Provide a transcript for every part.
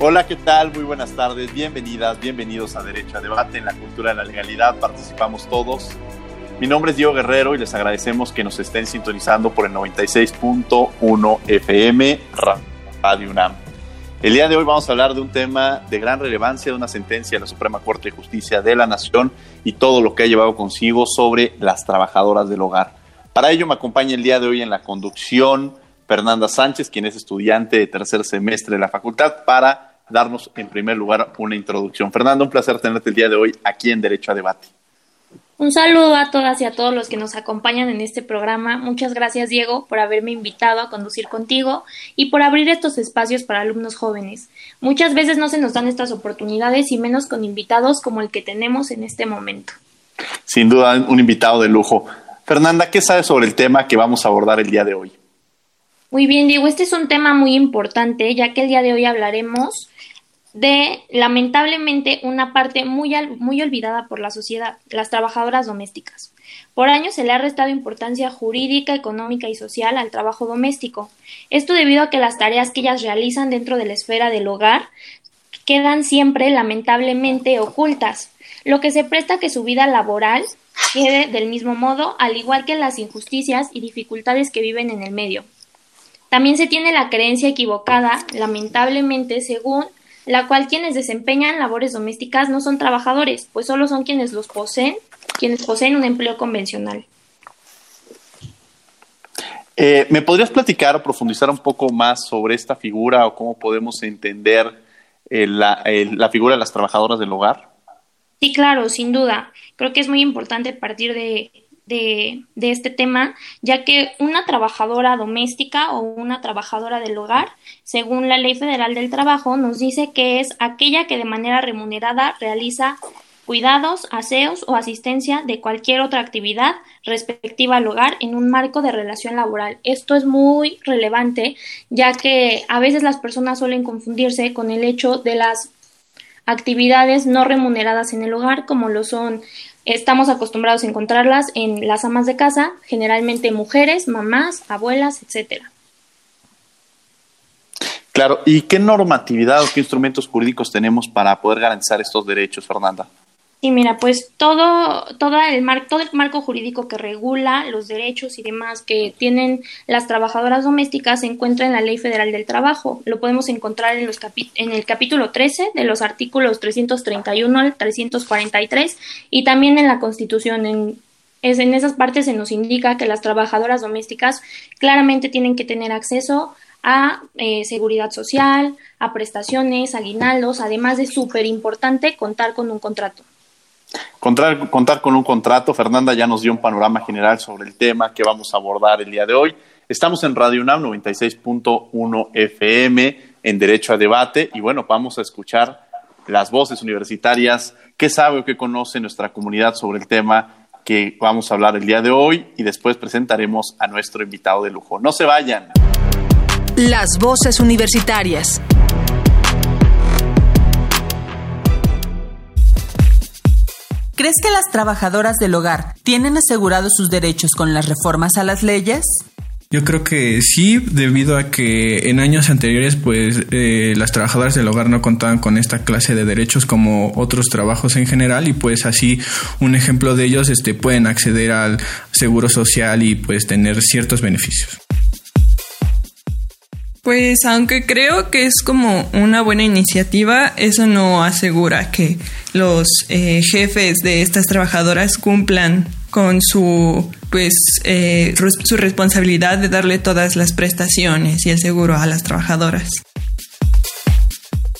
Hola, ¿qué tal? Muy buenas tardes, bienvenidas, bienvenidos a Derecho a Debate en la Cultura de la Legalidad. Participamos todos. Mi nombre es Diego Guerrero y les agradecemos que nos estén sintonizando por el 96.1 FM Radio UNAM. El día de hoy vamos a hablar de un tema de gran relevancia, de una sentencia de la Suprema Corte de Justicia de la Nación y todo lo que ha llevado consigo sobre las trabajadoras del hogar. Para ello me acompaña el día de hoy en la conducción Fernanda Sánchez, quien es estudiante de tercer semestre de la facultad, para darnos en primer lugar una introducción. Fernando, un placer tenerte el día de hoy aquí en Derecho a Debate. Un saludo a todas y a todos los que nos acompañan en este programa. Muchas gracias, Diego, por haberme invitado a conducir contigo y por abrir estos espacios para alumnos jóvenes. Muchas veces no se nos dan estas oportunidades y menos con invitados como el que tenemos en este momento. Sin duda, un invitado de lujo. Fernanda, ¿qué sabes sobre el tema que vamos a abordar el día de hoy? Muy bien, Diego, este es un tema muy importante, ya que el día de hoy hablaremos de lamentablemente una parte muy, muy olvidada por la sociedad, las trabajadoras domésticas. Por años se le ha restado importancia jurídica, económica y social al trabajo doméstico. Esto debido a que las tareas que ellas realizan dentro de la esfera del hogar quedan siempre lamentablemente ocultas, lo que se presta que su vida laboral quede del mismo modo, al igual que las injusticias y dificultades que viven en el medio. También se tiene la creencia equivocada, lamentablemente, según la cual quienes desempeñan labores domésticas no son trabajadores, pues solo son quienes los poseen, quienes poseen un empleo convencional. Eh, ¿Me podrías platicar o profundizar un poco más sobre esta figura o cómo podemos entender eh, la, la figura de las trabajadoras del hogar? Sí, claro, sin duda. Creo que es muy importante partir de, de, este tema, ya que una trabajadora doméstica o una trabajadora del hogar, según la Ley Federal del Trabajo, nos dice que es aquella que de manera remunerada realiza cuidados, aseos o asistencia de cualquier otra actividad respectiva al hogar en un marco de relación laboral. Esto es muy relevante, ya que a veces las personas suelen confundirse con el hecho de las actividades no remuneradas en el hogar, como lo son Estamos acostumbrados a encontrarlas en las amas de casa, generalmente mujeres, mamás, abuelas, etcétera. Claro, ¿y qué normatividad o qué instrumentos jurídicos tenemos para poder garantizar estos derechos, Fernanda? Sí, mira, pues todo, todo, el todo el marco jurídico que regula los derechos y demás que tienen las trabajadoras domésticas se encuentra en la Ley Federal del Trabajo. Lo podemos encontrar en, los en el capítulo 13 de los artículos 331 al 343 y también en la Constitución. En, es, en esas partes se nos indica que las trabajadoras domésticas claramente tienen que tener acceso a eh, seguridad social, a prestaciones, aguinaldos, además de súper importante contar con un contrato. Contar, con un contrato, Fernanda ya nos dio un panorama general sobre el tema que vamos a abordar el día de hoy. Estamos en Radio UNAM 96.1 FM en Derecho a Debate y bueno, vamos a escuchar las voces universitarias, qué sabe o qué conoce nuestra comunidad sobre el tema que vamos a hablar el día de hoy y después presentaremos a nuestro invitado de lujo. No se vayan. Las voces universitarias. ¿Crees que las trabajadoras del hogar tienen asegurados sus derechos con las reformas a las leyes? Yo creo que sí, debido a que en años anteriores, pues eh, las trabajadoras del hogar no contaban con esta clase de derechos como otros trabajos en general y pues así un ejemplo de ellos, este, pueden acceder al seguro social y pues tener ciertos beneficios. Pues aunque creo que es como una buena iniciativa, eso no asegura que los eh, jefes de estas trabajadoras cumplan con su pues eh, su responsabilidad de darle todas las prestaciones y el seguro a las trabajadoras.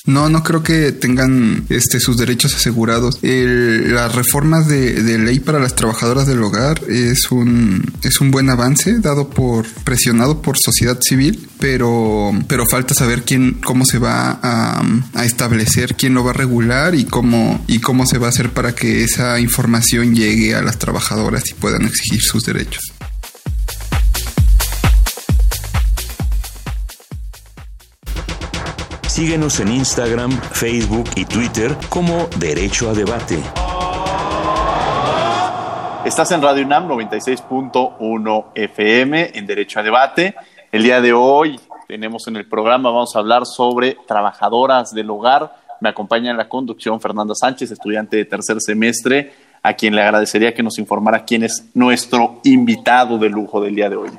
No, no creo que tengan este, sus derechos asegurados. las reformas de, ley para las trabajadoras del hogar es un, es un buen avance dado por, presionado por sociedad civil, pero, pero falta saber quién, cómo se va a, a establecer, quién lo va a regular y cómo, y cómo se va a hacer para que esa información llegue a las trabajadoras y puedan exigir sus derechos. Síguenos en Instagram, Facebook y Twitter como Derecho a Debate. Estás en Radio UNAM 96.1 FM en Derecho a Debate. El día de hoy tenemos en el programa, vamos a hablar sobre trabajadoras del hogar. Me acompaña en la conducción Fernanda Sánchez, estudiante de tercer semestre, a quien le agradecería que nos informara quién es nuestro invitado de lujo del día de hoy.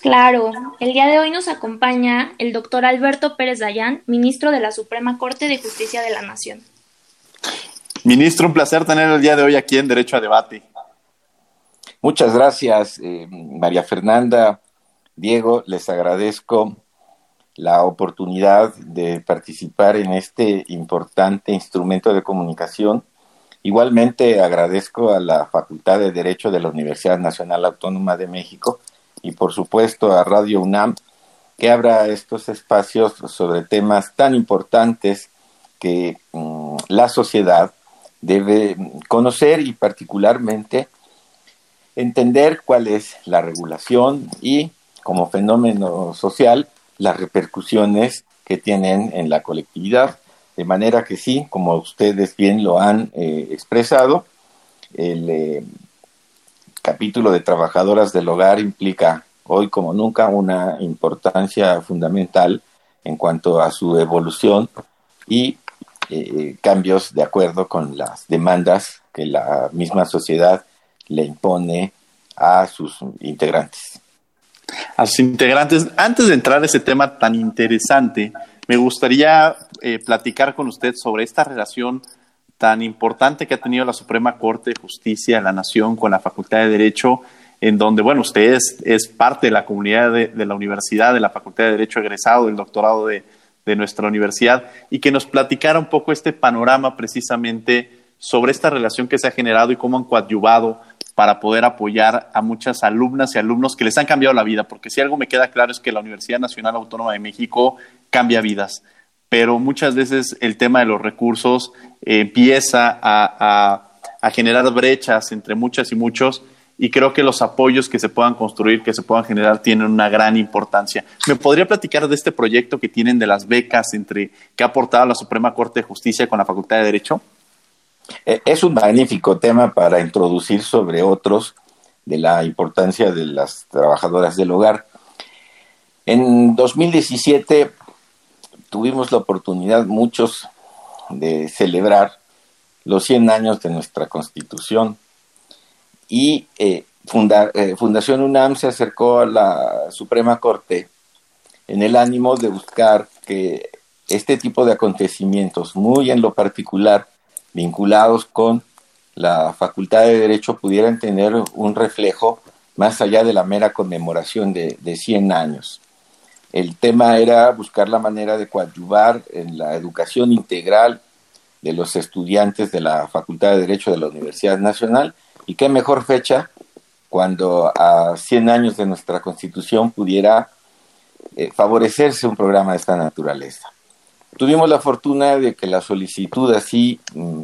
Claro, el día de hoy nos acompaña el doctor Alberto Pérez Dayán, ministro de la Suprema Corte de Justicia de la Nación. Ministro, un placer tener el día de hoy aquí en Derecho a Debate. Muchas gracias, eh, María Fernanda. Diego, les agradezco la oportunidad de participar en este importante instrumento de comunicación. Igualmente agradezco a la Facultad de Derecho de la Universidad Nacional Autónoma de México y por supuesto a Radio UNAM que abra estos espacios sobre temas tan importantes que mm, la sociedad debe conocer y particularmente entender cuál es la regulación y como fenómeno social las repercusiones que tienen en la colectividad. De manera que sí, como ustedes bien lo han eh, expresado, el eh, capítulo de trabajadoras del hogar implica hoy como nunca una importancia fundamental en cuanto a su evolución y eh, cambios de acuerdo con las demandas que la misma sociedad le impone a sus integrantes. A sus integrantes, antes de entrar a ese tema tan interesante, me gustaría eh, platicar con usted sobre esta relación tan importante que ha tenido la Suprema Corte de Justicia de la Nación con la Facultad de Derecho, en donde, bueno, usted es, parte de la comunidad de, la universidad, de la Facultad de Derecho egresado, del doctorado de, de nuestra universidad, y que nos platicara un poco este panorama precisamente sobre esta relación que se ha generado y cómo han coadyuvado para poder apoyar a muchas alumnas y alumnos que les han cambiado la vida, porque si algo me queda claro es que la Universidad Nacional Autónoma de México cambia vidas pero muchas veces el tema de los recursos eh, empieza a, generar brechas entre muchas y muchos y creo que los apoyos que se puedan construir, que se puedan generar, tienen una gran importancia. ¿Me podría platicar de este proyecto que tienen de las becas entre que ha aportado la Suprema Corte de Justicia con la Facultad de Derecho? Eh, es un magnífico tema para introducir sobre otros de la importancia de las trabajadoras del hogar. En 2017 tuvimos la oportunidad muchos de celebrar los 100 años de nuestra constitución y eh, eh, Fundación UNAM se acercó a la Suprema Corte en el ánimo de buscar que este tipo de acontecimientos, muy en lo particular vinculados con la Facultad de Derecho, pudieran tener un reflejo más allá de la mera conmemoración de, de 100 años. El tema era buscar la manera de coadyuvar en la educación integral de los estudiantes de la Facultad de Derecho de la Universidad Nacional y qué mejor fecha cuando a 100 años de nuestra Constitución pudiera eh, favorecerse un programa de esta naturaleza. Tuvimos la fortuna de que la solicitud así mm,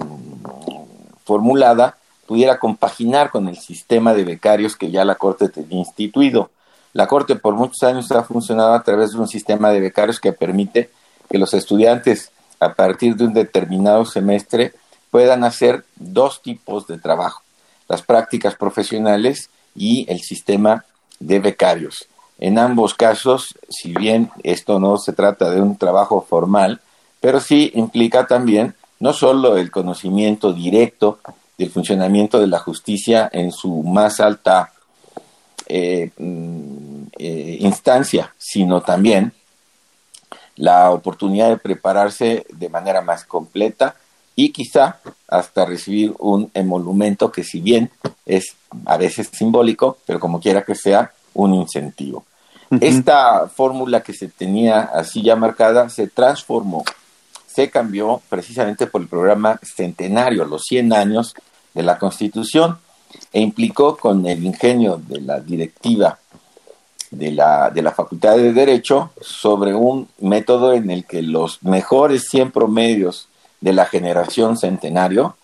formulada pudiera compaginar con el sistema de becarios que ya la Corte tenía instituido. La Corte por muchos años ha funcionado a través de un sistema de becarios que permite que los estudiantes a partir de un determinado semestre puedan hacer dos tipos de trabajo, las prácticas profesionales y el sistema de becarios. En ambos casos, si bien esto no se trata de un trabajo formal, pero sí implica también no solo el conocimiento directo del funcionamiento de la justicia en su más alta eh, mm, eh, instancia, sino también la oportunidad de prepararse de manera más completa y quizá hasta recibir un emolumento que si bien es a veces simbólico, pero como quiera que sea, un incentivo. Esta fórmula que se tenía así ya marcada se transformó, se cambió precisamente por el programa centenario, los 100 años de la Constitución, e implicó con el ingenio de la directiva de la, de la Facultad de Derecho sobre un método en el que los mejores 100 promedios de la generación centenario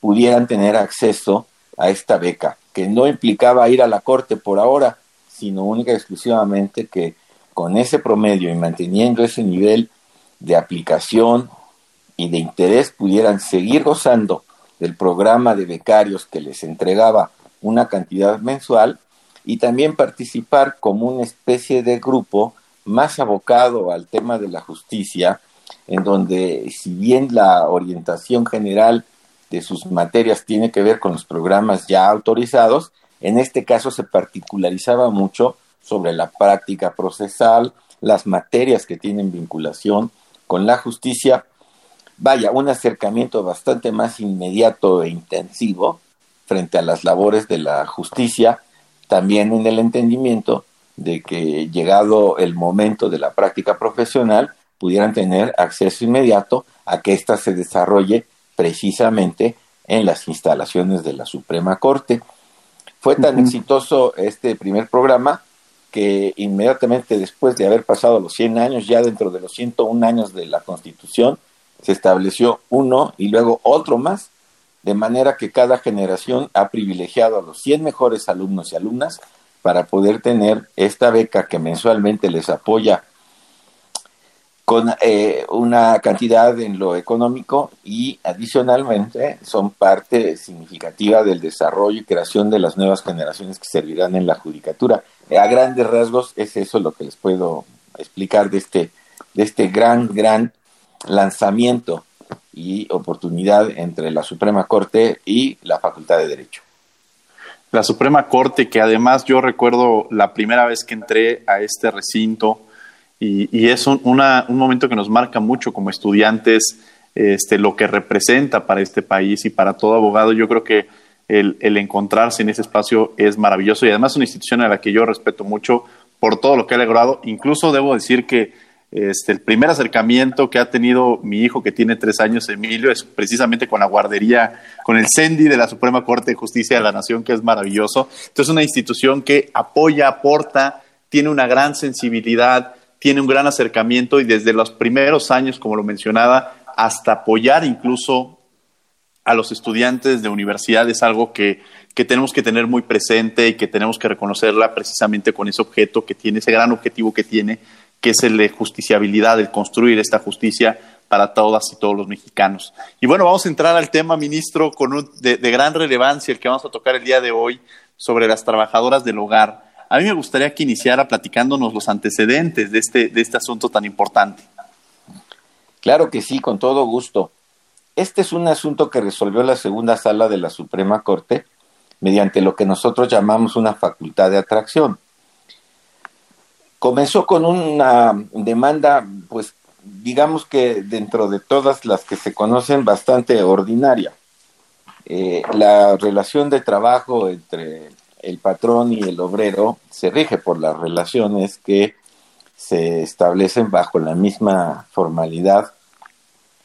pudieran tener acceso a esta beca, que no implicaba ir a la corte por ahora, sino única y exclusivamente que con ese promedio y manteniendo ese nivel de aplicación y de interés pudieran seguir gozando del programa de becarios que les entregaba una cantidad mensual y también participar como una especie de grupo más abocado al tema de la justicia, en donde si bien la orientación general de sus materias tiene que ver con los programas ya autorizados, en este caso se particularizaba mucho sobre la práctica procesal, las materias que tienen vinculación con la justicia. Vaya, un acercamiento bastante más inmediato e intensivo frente a las labores de la justicia, también en el entendimiento de que llegado el momento de la práctica profesional, pudieran tener acceso inmediato a que ésta se desarrolle precisamente en las instalaciones de la Suprema Corte. Fue tan exitoso este primer programa que inmediatamente después de haber pasado los 100 años, ya dentro de los 101 años de la Constitución, se estableció uno y luego otro más, de manera que cada generación ha privilegiado a los 100 mejores alumnos y alumnas para poder tener esta beca que mensualmente les apoya con eh, una cantidad en lo económico y adicionalmente son parte significativa del desarrollo y creación de las nuevas generaciones que servirán en la judicatura. A grandes rasgos es eso lo que les puedo explicar de este, de este gran, gran lanzamiento y oportunidad entre la Suprema Corte y la Facultad de Derecho. La Suprema Corte, que además yo recuerdo la primera vez que entré a este recinto, y, es un, un, momento que nos marca mucho como estudiantes este, lo que representa para este país y para todo abogado. Yo creo que el, el encontrarse en ese espacio es maravilloso y además es una institución a la que yo respeto mucho por todo lo que ha logrado. Incluso debo decir que este, el primer acercamiento que ha tenido mi hijo, que tiene tres años, Emilio, es precisamente con la guardería, con el CENDI de la Suprema Corte de Justicia de la Nación, que es maravilloso. Entonces, es una institución que apoya, aporta, tiene una gran sensibilidad, tiene un gran acercamiento y desde los primeros años, como lo mencionaba, hasta apoyar incluso a los estudiantes de universidad es algo que, que tenemos que tener muy presente y que tenemos que reconocerla precisamente con ese objeto que tiene, ese gran objetivo que tiene que es el de justiciabilidad, el construir esta justicia para todas y todos los mexicanos. Y bueno, vamos a entrar al tema, ministro, con de, gran relevancia, el que vamos a tocar el día de hoy, sobre las trabajadoras del hogar. A mí me gustaría que iniciara platicándonos los antecedentes de este, de este asunto tan importante. Claro que sí, con todo gusto. Este es un asunto que resolvió la segunda sala de la Suprema Corte mediante lo que nosotros llamamos una facultad de atracción comenzó con una demanda, pues digamos que dentro de todas las que se conocen, bastante ordinaria. Eh, la relación de trabajo entre el patrón y el obrero se rige por las relaciones que se establecen bajo la misma formalidad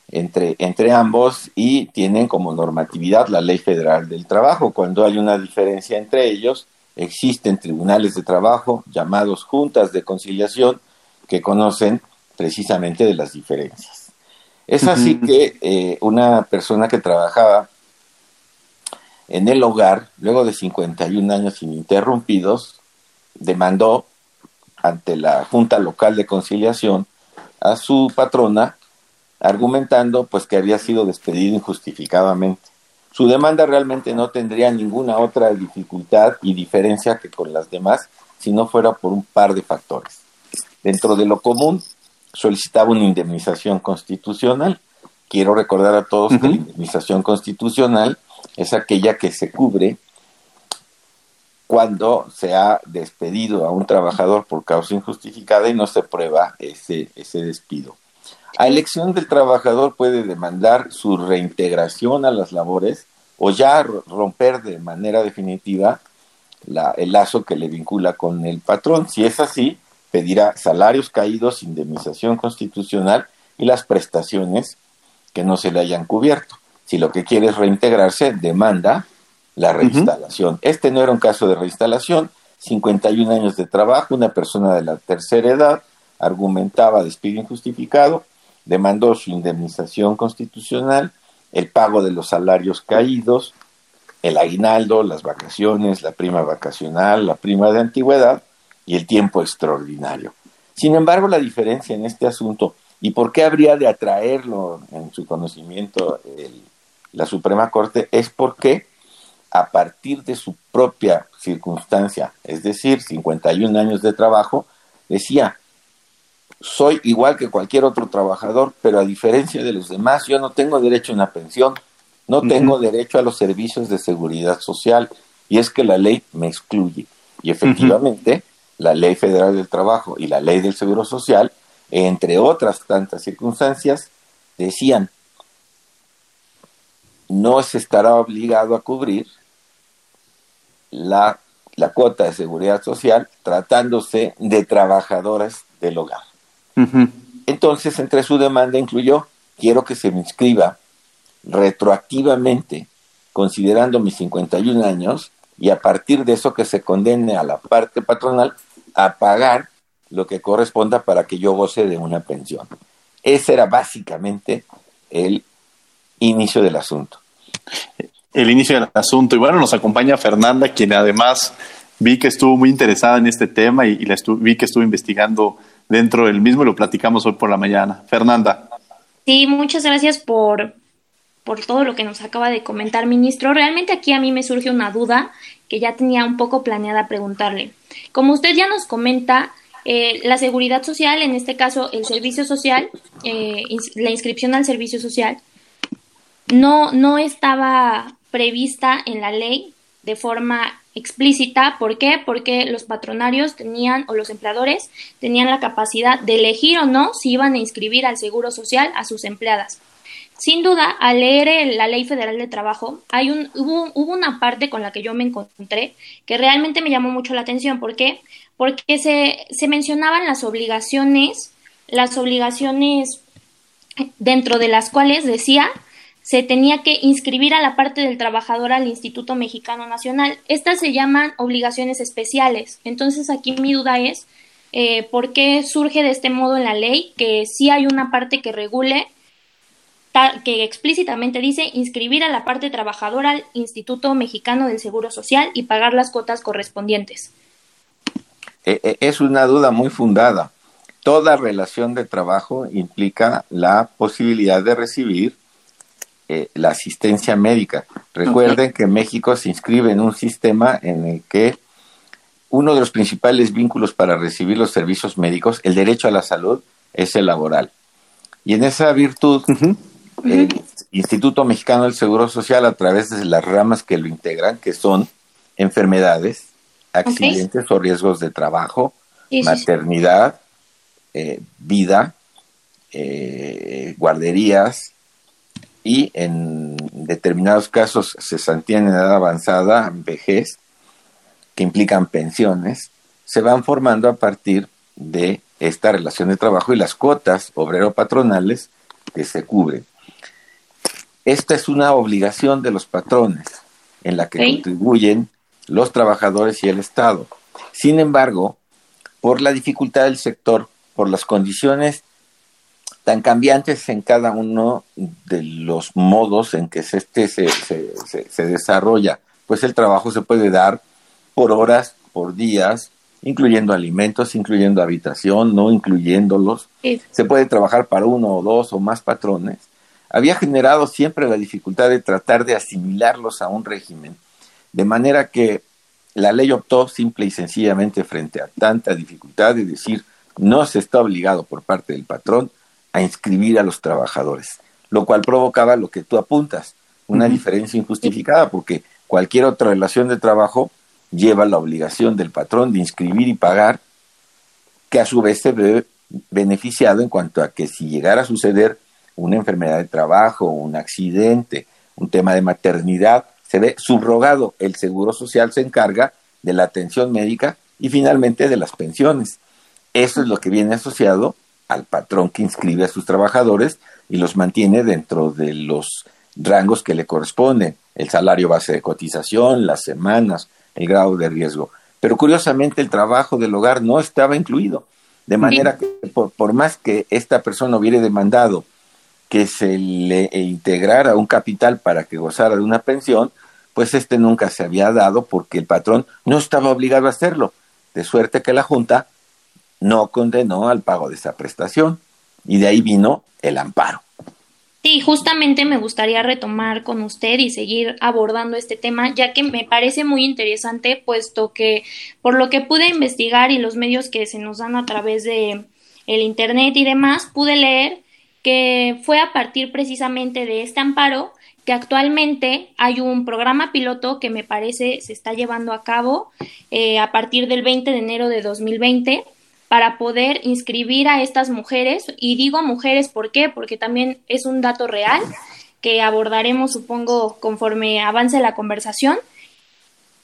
entre, entre ambos y tienen como normatividad la ley federal del trabajo. Cuando hay una diferencia entre ellos, existen tribunales de trabajo llamados juntas de conciliación que conocen precisamente de las diferencias. Es así que eh, una persona que trabajaba en el hogar, luego de 51 años ininterrumpidos, demandó ante la Junta Local de Conciliación a su patrona, argumentando pues que había sido despedido injustificadamente. Su demanda realmente no tendría ninguna otra dificultad y diferencia que con las demás si no fuera por un par de factores. Dentro de lo común, solicitaba una indemnización constitucional. Quiero recordar a todos que la indemnización constitucional es aquella que se cubre cuando se ha despedido a un trabajador por causa injustificada y no se prueba ese, ese despido. A elección del trabajador puede demandar su reintegración a las labores o ya romper de manera definitiva el lazo que le vincula con el patrón. Si es así, pedirá salarios caídos, indemnización constitucional y las prestaciones que no se le hayan cubierto. Si lo que quiere es reintegrarse, demanda la reinstalación. Este no era un caso de reinstalación, 51 años de trabajo, una persona de la tercera edad argumentaba despido injustificado, demandó su indemnización constitucional, el pago de los salarios caídos, el aguinaldo, las vacaciones, la prima vacacional, la prima de antigüedad y el tiempo extraordinario. Sin embargo, la diferencia en este asunto y por qué habría de atraerlo en su conocimiento la Suprema Corte es porque a partir de su propia circunstancia, es decir, 51 años de trabajo, decía, soy igual que cualquier otro trabajador, pero a diferencia de los demás, yo no tengo derecho a una pensión, no tengo derecho a los servicios de seguridad social, y es que la ley me excluye. Y efectivamente, la ley federal del trabajo y la ley del seguro social, entre otras tantas circunstancias, decían, no se estará obligado a cubrir la, la cuota de seguridad social tratándose de trabajadoras del hogar. Entonces, entre su demanda incluyó, quiero que se me inscriba retroactivamente, considerando mis 51 años, y a partir de eso que se condene a la parte patronal a pagar lo que corresponda para que yo goce de una pensión. Ese era básicamente el inicio del asunto. El inicio del asunto. Y bueno, nos acompaña Fernanda, quien además vi que estuvo muy interesada en este tema y, la vi que estuvo investigando dentro del mismo y lo platicamos hoy por la mañana. Fernanda. Sí, muchas gracias por, por todo lo que nos acaba de comentar, ministro. Realmente aquí a mí me surge una duda que ya tenía un poco planeada preguntarle. Como usted ya nos comenta, eh, la seguridad social, en este caso el servicio social, eh, la inscripción al servicio social, no, no estaba prevista en la ley de forma explícita. ¿Por qué? Porque los patronarios tenían o los empleadores tenían la capacidad de elegir o no si iban a inscribir al Seguro Social a sus empleadas. Sin duda, al leer la Ley Federal de Trabajo, hay un, hubo, hubo, una parte con la que yo me encontré que realmente me llamó mucho la atención. ¿Por qué? Porque se, se mencionaban las obligaciones, las obligaciones dentro de las cuales decía se tenía que inscribir a la parte del trabajador al Instituto Mexicano Nacional. Estas se llaman obligaciones especiales. Entonces aquí mi duda es eh, por qué surge de este modo en la ley que sí hay una parte que regule que explícitamente dice inscribir a la parte trabajadora al Instituto Mexicano del Seguro Social y pagar las cuotas correspondientes. Eh, eh, es una duda muy fundada. Toda relación de trabajo implica la posibilidad de recibir eh, la asistencia médica. Recuerden que México se inscribe en un sistema en el que uno de los principales vínculos para recibir los servicios médicos, el derecho a la salud, es el laboral. Y en esa virtud, el Instituto Mexicano del Seguro Social, a través de las ramas que lo integran, que son enfermedades, accidentes o riesgos de trabajo, maternidad, eh, vida, eh, guarderías, y en determinados casos cesantía en edad avanzada, vejez, que implican pensiones, se van formando a partir de esta relación de trabajo y las cuotas obrero-patronales que se cubren. Esta es una obligación de los patrones en la que contribuyen los trabajadores y el Estado. Sin embargo, por la dificultad del sector, por las condiciones tan cambiantes en cada uno de los modos en que este se, se, desarrolla. Pues el trabajo se puede dar por horas, por días, incluyendo alimentos, incluyendo habitación, no incluyéndolos. Se puede trabajar para uno o dos o más patrones. Había generado siempre la dificultad de tratar de asimilarlos a un régimen, de manera que la ley optó simple y sencillamente frente a tanta dificultad de decir no se está obligado por parte del patrón a inscribir a los trabajadores, lo cual provocaba lo que tú apuntas, una diferencia injustificada, porque cualquier otra relación de trabajo lleva la obligación del patrón de inscribir y pagar, que a su vez se ve beneficiado en cuanto a que si llegara a suceder una enfermedad de trabajo, un accidente, un tema de maternidad, se ve subrogado. El Seguro Social se encarga de la atención médica y finalmente de las pensiones. Eso es lo que viene asociado al patrón que inscribe a sus trabajadores y los mantiene dentro de los rangos que le corresponden, el salario base de cotización, las semanas, el grado de riesgo. Pero curiosamente el trabajo del hogar no estaba incluido, de manera que por, más que esta persona hubiera demandado que se le integrara un capital para que gozara de una pensión, pues este nunca se había dado porque el patrón no estaba obligado a hacerlo, de suerte que la Junta no condenó al pago de esa prestación y de ahí vino el amparo. Sí, justamente me gustaría retomar con usted y seguir abordando este tema, ya que me parece muy interesante, puesto que por lo que pude investigar y los medios que se nos dan a través de el internet y demás, pude leer que fue a partir precisamente de este amparo que actualmente hay un programa piloto que me parece se está llevando a cabo eh, a partir del 20 de enero de 2020 para poder inscribir a estas mujeres. Y digo mujeres, ¿por qué? Porque también es un dato real que abordaremos, supongo, conforme avance la conversación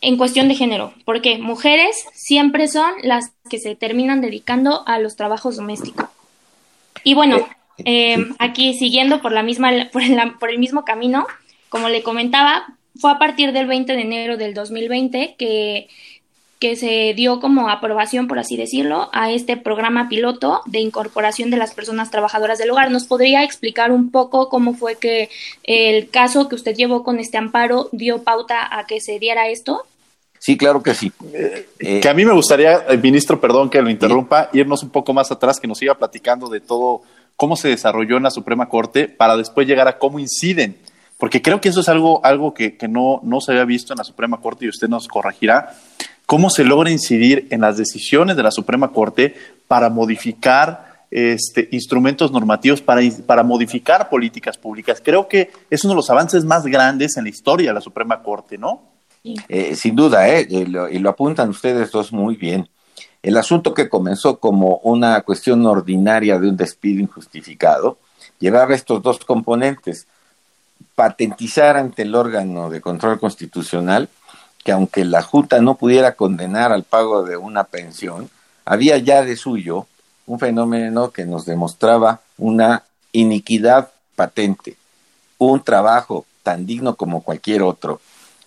en cuestión de género, porque mujeres siempre son las que se terminan dedicando a los trabajos domésticos. Y bueno, eh, aquí siguiendo por la misma, por por el mismo camino, como le comentaba, fue a partir del 20 de enero del 2020 que que se dio como aprobación, por así decirlo, a este programa piloto de incorporación de las personas trabajadoras del hogar. ¿Nos podría explicar un poco cómo fue que el caso que usted llevó con este amparo dio pauta a que se diera esto? Sí, claro que sí. Eh, que a mí me gustaría, eh, ministro, perdón que lo interrumpa, irnos un poco más atrás, que nos siga platicando de todo cómo se desarrolló en la Suprema Corte para después llegar a cómo inciden porque creo que eso es algo, algo que, que, no, no se había visto en la Suprema Corte y usted nos corregirá, cómo se logra incidir en las decisiones de la Suprema Corte para modificar este, instrumentos normativos, para, para modificar políticas públicas. Creo que es uno de los avances más grandes en la historia de la Suprema Corte, ¿no? Eh, sin duda, ¿eh? y, lo, y lo apuntan ustedes dos muy bien. El asunto que comenzó como una cuestión ordinaria de un despido injustificado llevaba estos dos componentes. Patentizar ante el órgano de control constitucional que aunque la Junta no pudiera condenar al pago de una pensión, había ya de suyo un fenómeno que nos demostraba una iniquidad patente, un trabajo tan digno como cualquier otro,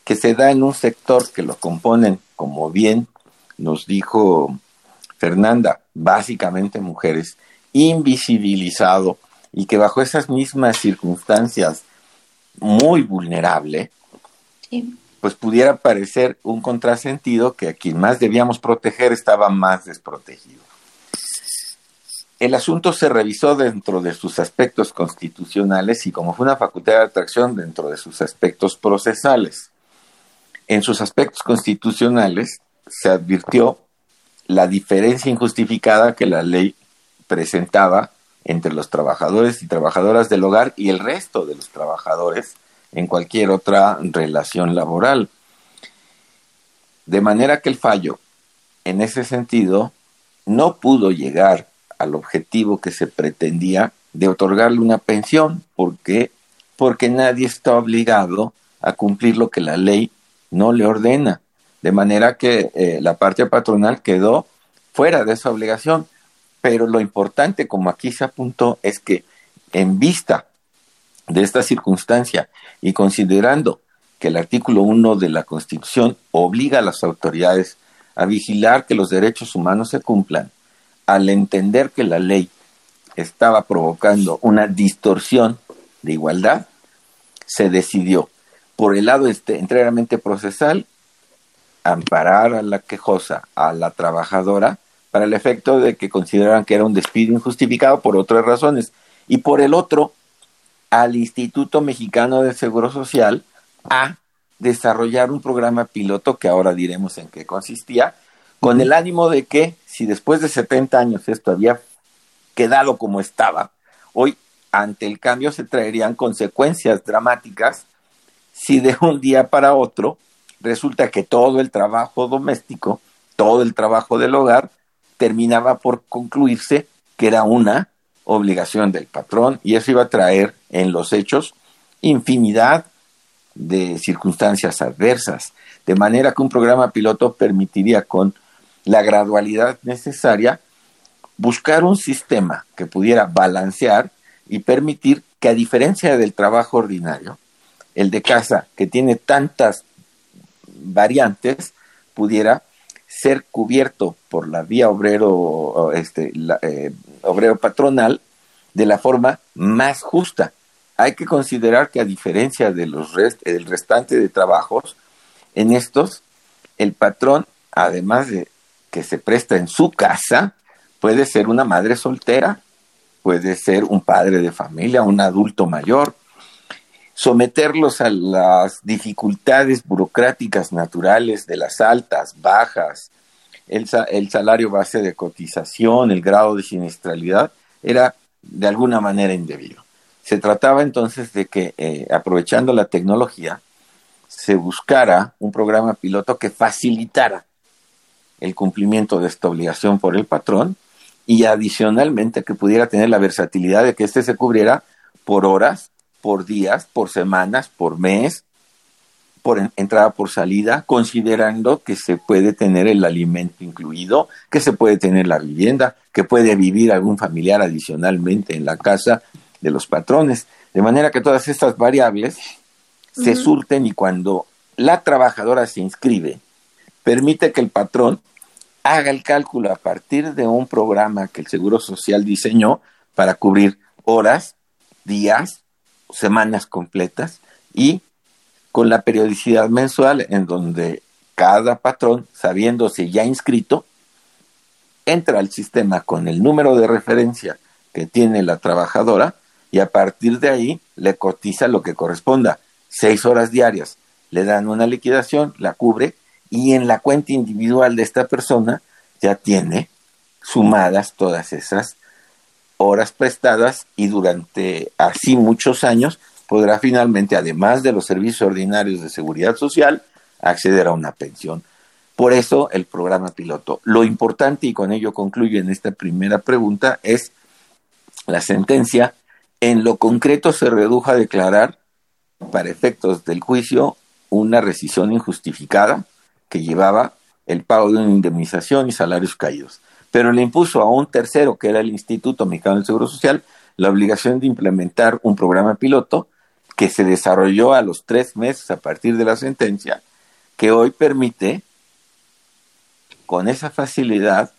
que se da en un sector que lo componen, como bien nos dijo Fernanda, básicamente mujeres, invisibilizado y que bajo esas mismas circunstancias muy vulnerable, pues pudiera parecer un contrasentido que a quien más debíamos proteger estaba más desprotegido. El asunto se revisó dentro de sus aspectos constitucionales y como fue una facultad de atracción dentro de sus aspectos procesales. En sus aspectos constitucionales se advirtió la diferencia injustificada que la ley presentaba entre los trabajadores y trabajadoras del hogar y el resto de los trabajadores en cualquier otra relación laboral. De manera que el fallo, en ese sentido, no pudo llegar al objetivo que se pretendía de otorgarle una pensión. ¿Por qué? Porque nadie está obligado a cumplir lo que la ley no le ordena. De manera que eh, la parte patronal quedó fuera de esa obligación. Pero lo importante, como aquí se apuntó, es que en vista de esta circunstancia y considerando que el artículo 1 de la Constitución obliga a las autoridades a vigilar que los derechos humanos se cumplan, al entender que la ley estaba provocando una distorsión de igualdad, se decidió, por el lado este, enteramente procesal, amparar a la quejosa, a la trabajadora, para el efecto de que consideraran que era un despido injustificado por otras razones, y por el otro, al Instituto Mexicano de Seguro Social a desarrollar un programa piloto que ahora diremos en qué consistía, con el ánimo de que si después de 70 años esto había quedado como estaba, hoy ante el cambio se traerían consecuencias dramáticas si de un día para otro resulta que todo el trabajo doméstico, todo el trabajo del hogar, terminaba por concluirse que era una obligación del patrón y eso iba a traer en los hechos infinidad de circunstancias adversas, de manera que un programa piloto permitiría con la gradualidad necesaria buscar un sistema que pudiera balancear y permitir que a diferencia del trabajo ordinario, el de casa, que tiene tantas variantes, pudiera ser cubierto por la vía obrero, este, eh, obrero patronal de la forma más justa. Hay que considerar que a diferencia de los del restante de trabajos, en estos el patrón, además de que se presta en su casa, puede ser una madre soltera, puede ser un padre de familia, un adulto mayor, someterlos a las dificultades burocráticas naturales de las altas, bajas, el, salario base de cotización, el grado de siniestralidad, era de alguna manera indebido. Se trataba entonces de que, eh, aprovechando la tecnología, se buscara un programa piloto que facilitara el cumplimiento de esta obligación por el patrón y adicionalmente que pudiera tener la versatilidad de que éste se cubriera por horas por días, por semanas, por mes, por entrada por salida, considerando que se puede tener el alimento incluido, que se puede tener la vivienda, que puede vivir algún familiar adicionalmente en la casa de los patrones. De manera que todas estas variables se surten y cuando la trabajadora se inscribe, permite que el patrón haga el cálculo a partir de un programa que el Seguro Social diseñó para cubrir horas, días, semanas completas y con la periodicidad mensual en donde cada patrón, sabiéndose ya inscrito, entra al sistema con el número de referencia que tiene la trabajadora y a partir de ahí le cotiza lo que corresponda, seis horas diarias, le dan una liquidación, la cubre y en la cuenta individual de esta persona ya tiene sumadas todas esas horas prestadas y durante así muchos años podrá finalmente, además de los servicios ordinarios de seguridad social, acceder a una pensión. Por eso el programa piloto. Lo importante, y con ello concluyo en esta primera pregunta, es la sentencia en lo concreto se redujo a declarar, para efectos del juicio, una rescisión injustificada que llevaba el pago de una indemnización y salarios caídos pero le impuso a un tercero, que era el Instituto Mexicano del Seguro Social, la obligación de implementar un programa piloto que se desarrolló a los tres meses a partir de la sentencia, que hoy permite, con esa facilidad,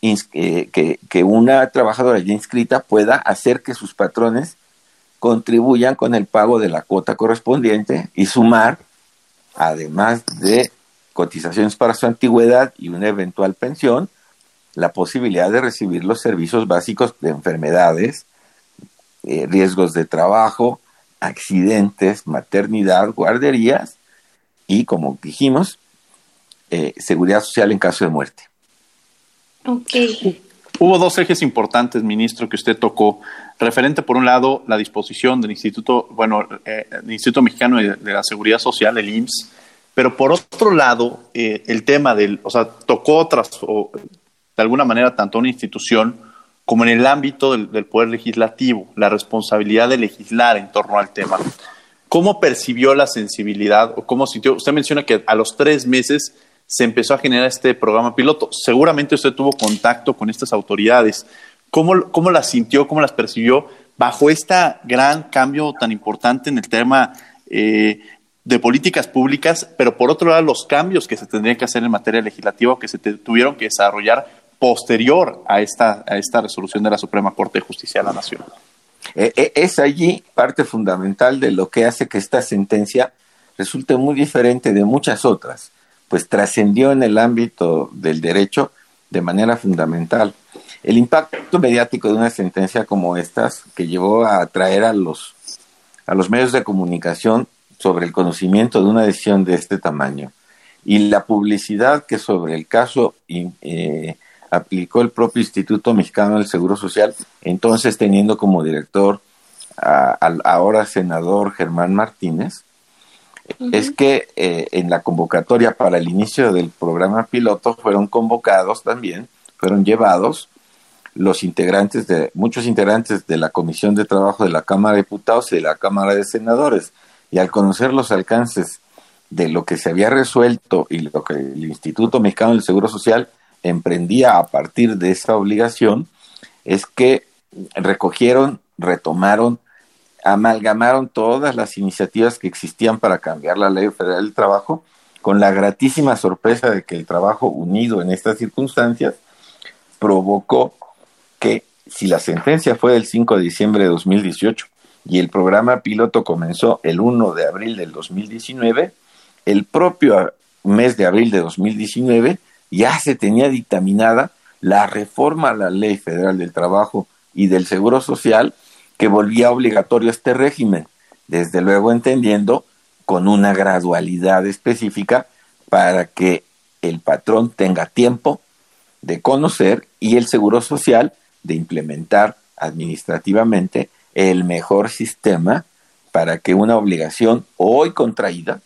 que, que una trabajadora ya inscrita pueda hacer que sus patrones contribuyan con el pago de la cuota correspondiente y sumar, además de cotizaciones para su antigüedad y una eventual pensión, la posibilidad de recibir los servicios básicos de enfermedades, eh, riesgos de trabajo, accidentes, maternidad, guarderías y, como dijimos, eh, seguridad social en caso de muerte. Okay. Hubo dos ejes importantes, ministro, que usted tocó. Referente, por un lado, la disposición del Instituto, bueno, eh, el Instituto Mexicano de, la Seguridad Social, el IMSS, pero por otro lado, el tema del, o sea, tocó otras, de alguna manera tanto una institución como en el ámbito del, poder legislativo, la responsabilidad de legislar en torno al tema. ¿Cómo percibió la sensibilidad o cómo sintió? Usted menciona que a los tres meses se empezó a generar este programa piloto. Seguramente usted tuvo contacto con estas autoridades. ¿Cómo, cómo las sintió, cómo las percibió bajo este gran cambio tan importante en el tema eh, de políticas públicas, pero por otro lado los cambios que se tendrían que hacer en materia legislativa que se tuvieron que desarrollar posterior a esta, a esta resolución de la Suprema Corte de Justicia de la Nación. Eh, eh, es allí parte fundamental de lo que hace que esta sentencia resulte muy diferente de muchas otras, pues trascendió en el ámbito del derecho de manera fundamental. El impacto mediático de una sentencia como esta, que llevó a atraer a los, a los medios de comunicación sobre el conocimiento de una decisión de este tamaño, y la publicidad que sobre el caso eh, aplicó el propio Instituto Mexicano del Seguro Social, entonces teniendo como director al ahora senador Germán Martínez, es que eh, en la convocatoria para el inicio del programa piloto fueron convocados también, fueron llevados los integrantes de, muchos integrantes de la Comisión de Trabajo de la Cámara de Diputados y de la Cámara de Senadores. Y al conocer los alcances de lo que se había resuelto y lo que el Instituto Mexicano del Seguro Social emprendía a partir de esa obligación, es que recogieron, retomaron, amalgamaron todas las iniciativas que existían para cambiar la ley federal del trabajo, con la gratísima sorpresa de que el trabajo unido en estas circunstancias provocó que si la sentencia fue del 5 de diciembre de 2018 y el programa piloto comenzó el 1 de abril del 2019, el propio mes de abril de 2019 ya se tenía dictaminada la reforma a la Ley Federal del Trabajo y del Seguro Social que volvía obligatorio este régimen, desde luego entendiendo con una gradualidad específica para que el patrón tenga tiempo de conocer y el Seguro Social de implementar administrativamente el mejor sistema para que una obligación hoy contraída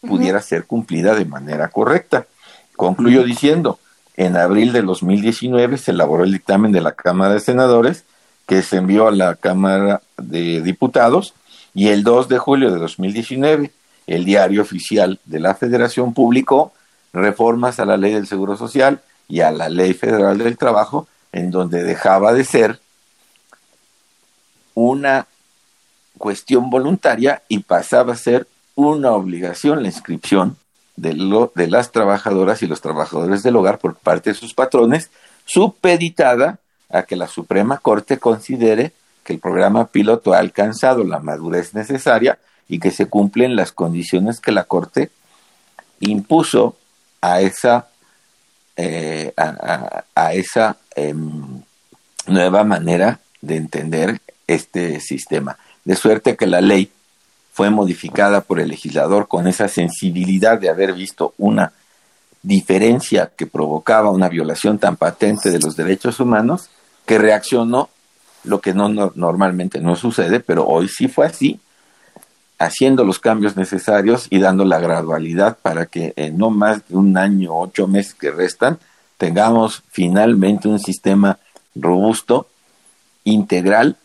pudiera ser cumplida de manera correcta. Concluyo diciendo, en abril de 2019 se elaboró el dictamen de la Cámara de Senadores que se envió a la Cámara de Diputados y el 2 de julio de 2019 el diario oficial de la Federación publicó reformas a la ley del Seguro Social y a la ley federal del trabajo en donde dejaba de ser una cuestión voluntaria y pasaba a ser una obligación la inscripción de, lo, de las trabajadoras y los trabajadores del hogar por parte de sus patrones, supeditada a que la Suprema Corte considere que el programa piloto ha alcanzado la madurez necesaria y que se cumplen las condiciones que la Corte impuso a esa, eh, a, esa em, nueva manera de entender este sistema. De suerte que la ley fue modificada por el legislador con esa sensibilidad de haber visto una diferencia que provocaba una violación tan patente de los derechos humanos, que reaccionó, lo que no, normalmente no sucede, pero hoy sí fue así, haciendo los cambios necesarios y dando la gradualidad para que en no más de un año, ocho meses que restan, tengamos finalmente un sistema robusto, integral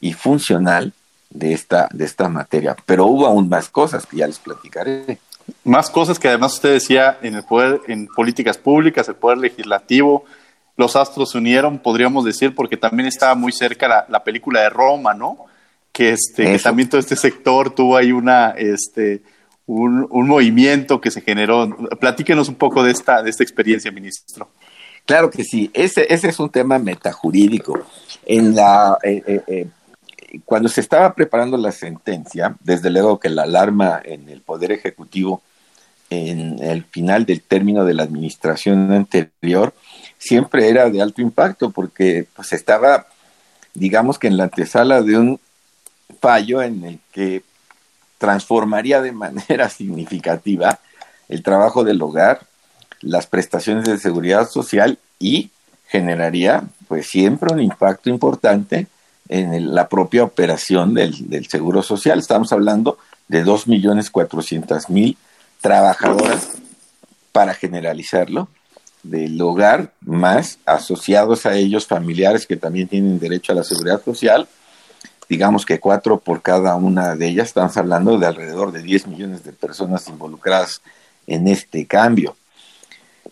y funcional de esta, de esta materia. Pero hubo aún más cosas que ya les platicaré. Más cosas que además usted decía en el poder, en políticas públicas, el poder legislativo, los astros se unieron, podríamos decir, porque también estaba muy cerca la, película de Roma, ¿no? Que este, que también todo este sector tuvo ahí una, este, un, un, movimiento que se generó. Platíquenos un poco de esta, de esta experiencia, ministro. Claro que sí, ese, ese es un tema metajurídico. En la, eh, eh, eh cuando se estaba preparando la sentencia, desde luego que la alarma en el Poder Ejecutivo en el final del término de la administración anterior siempre era de alto impacto porque pues estaba digamos que en la antesala de un fallo en el que transformaría de manera significativa el trabajo del hogar, las prestaciones de seguridad social y generaría pues siempre un impacto importante en la propia operación del, Seguro Social. Estamos hablando de 2.400.000 trabajadoras para generalizarlo del hogar, más asociados a ellos familiares que también tienen derecho a la seguridad social, digamos que cuatro por cada una de ellas, estamos hablando de alrededor de 10 millones de personas involucradas en este cambio.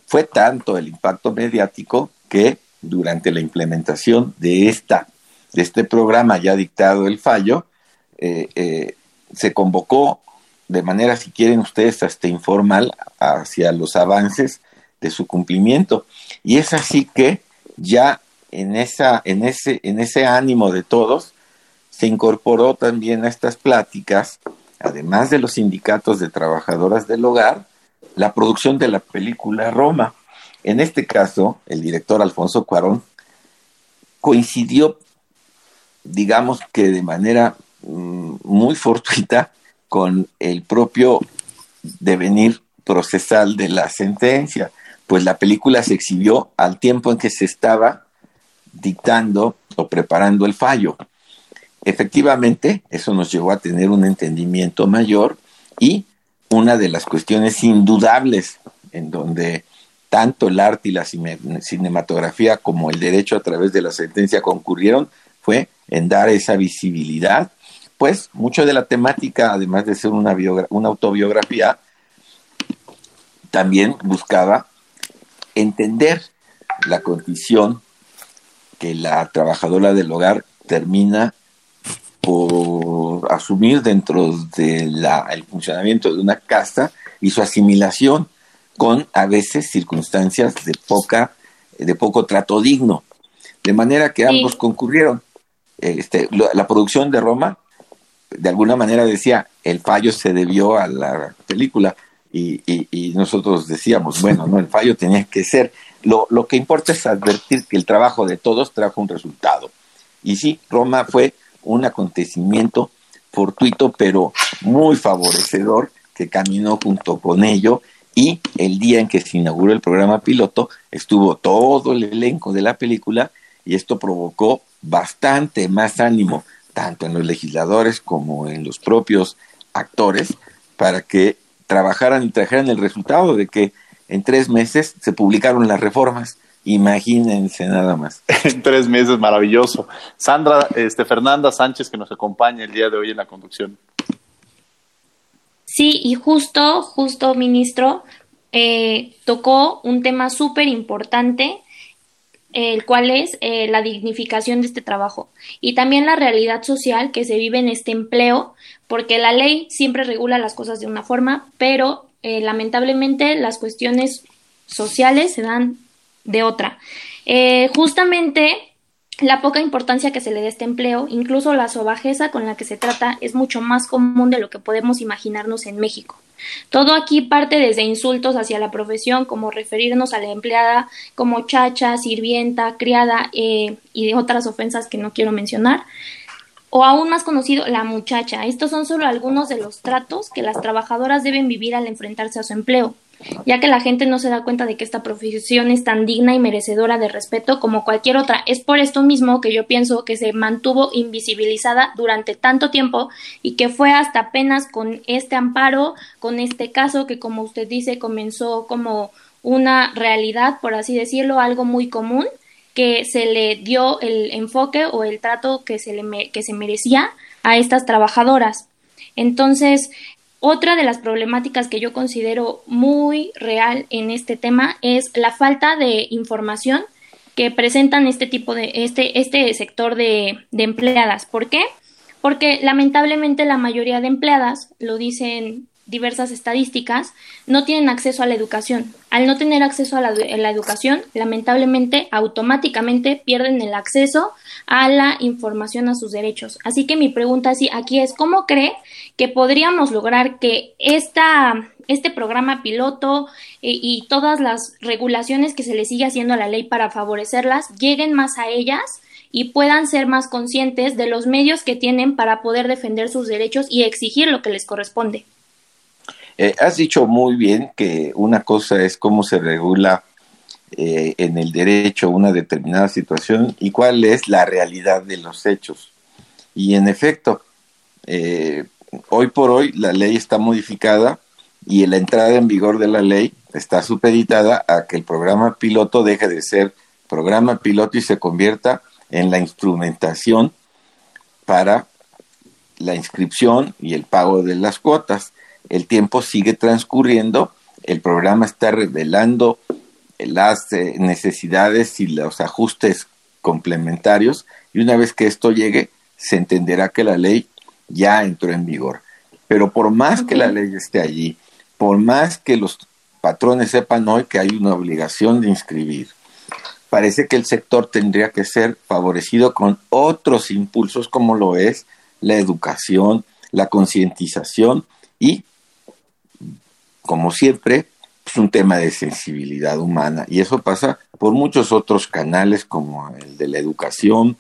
Fue tanto el impacto mediático que durante la implementación de esta de este programa ya dictado el fallo, eh, eh, se convocó de manera, si quieren ustedes, hasta informal hacia los avances de su cumplimiento. Y es así que ya en, esa, en, ese, en ese ánimo de todos, se incorporó también a estas pláticas, además de los sindicatos de trabajadoras del hogar, la producción de la película Roma. En este caso, el director Alfonso Cuarón coincidió digamos que de manera mm, muy fortuita con el propio devenir procesal de la sentencia, pues la película se exhibió al tiempo en que se estaba dictando o preparando el fallo. Efectivamente, eso nos llevó a tener un entendimiento mayor y una de las cuestiones indudables en donde tanto el arte y la cinematografía como el derecho a través de la sentencia concurrieron fue en dar esa visibilidad. Pues mucho de la temática, además de ser una, una autobiografía, también buscaba entender la condición que la trabajadora del hogar termina por asumir dentro del funcionamiento de una casa y su asimilación con a veces circunstancias de poca de poco trato digno de manera que ambos concurrieron este, la producción de Roma de alguna manera decía el fallo se debió a la película. Y, y, nosotros decíamos bueno no el fallo tenía que ser. Lo, lo que importa es advertir que el trabajo de todos trajo un resultado. Y sí Roma fue un acontecimiento fortuito pero muy favorecedor que caminó junto con ello. Y el día en que se inauguró el programa piloto estuvo todo el elenco de la película y esto provocó bastante más ánimo tanto en los legisladores como en los propios actores para que trabajaran y trajeran el resultado de que en tres meses se publicaron las reformas. Imagínense nada más. En tres meses, maravilloso. Sandra, este, Fernanda Sánchez, que nos acompaña el día de hoy en la conducción. Sí, y justo, justo, ministro, eh, tocó un tema súper importante, el cual es eh, la dignificación de este trabajo y también la realidad social que se vive en este empleo, porque la ley siempre regula las cosas de una forma, pero eh, lamentablemente las cuestiones sociales se dan de otra. justamente la poca importancia que se le dé este empleo, incluso la sobajeza con la que se trata, es mucho más común de lo que podemos imaginarnos en México. Todo aquí parte desde insultos hacia la profesión, como referirnos a la empleada como chacha, sirvienta, criada eh, y de otras ofensas que no quiero mencionar. O aún más conocido, la muchacha. Estos son solo algunos de los tratos que las trabajadoras deben vivir al enfrentarse a su empleo ya que la gente no se da cuenta de que esta profesión es tan digna y merecedora de respeto como cualquier otra. Es por esto mismo que yo pienso que se mantuvo invisibilizada durante tanto tiempo y que fue hasta apenas con este amparo, con este caso que como usted dice comenzó como una realidad, por así decirlo, algo muy común, que se le dio el enfoque o el trato que se, le que se merecía a estas trabajadoras. Entonces, otra de las problemáticas que yo considero muy real en este tema es la falta de información que presentan este tipo de este este sector de, de empleadas. ¿Por qué? Porque lamentablemente la mayoría de empleadas, lo dicen diversas estadísticas, no tienen acceso a la educación. Al no tener acceso a la, educación, lamentablemente, automáticamente pierden el acceso a la información a sus derechos. Así que mi pregunta aquí es, ¿cómo cree que podríamos lograr que esta, este programa piloto eh, y todas las regulaciones que se le sigue haciendo a la ley para favorecerlas lleguen más a ellas? y puedan ser más conscientes de los medios que tienen para poder defender sus derechos y exigir lo que les corresponde. Eh, has dicho muy bien que una cosa es cómo se regula eh, en el derecho una determinada situación y cuál es la realidad de los hechos. Y en efecto, eh, hoy por hoy la ley está modificada y la entrada en vigor de la ley está supeditada a que el programa piloto deje de ser programa piloto y se convierta en la instrumentación para la inscripción y el pago de las cuotas el tiempo sigue transcurriendo, el programa está revelando las eh, necesidades y los ajustes complementarios y una vez que esto llegue, se entenderá que la ley ya entró en vigor. Pero por más que la ley esté allí, por más que los patrones sepan hoy que hay una obligación de inscribir, parece que el sector tendría que ser favorecido con otros impulsos como lo es la educación, la concientización y como siempre, es un tema de sensibilidad humana. Y eso pasa por muchos otros canales como el de la educación,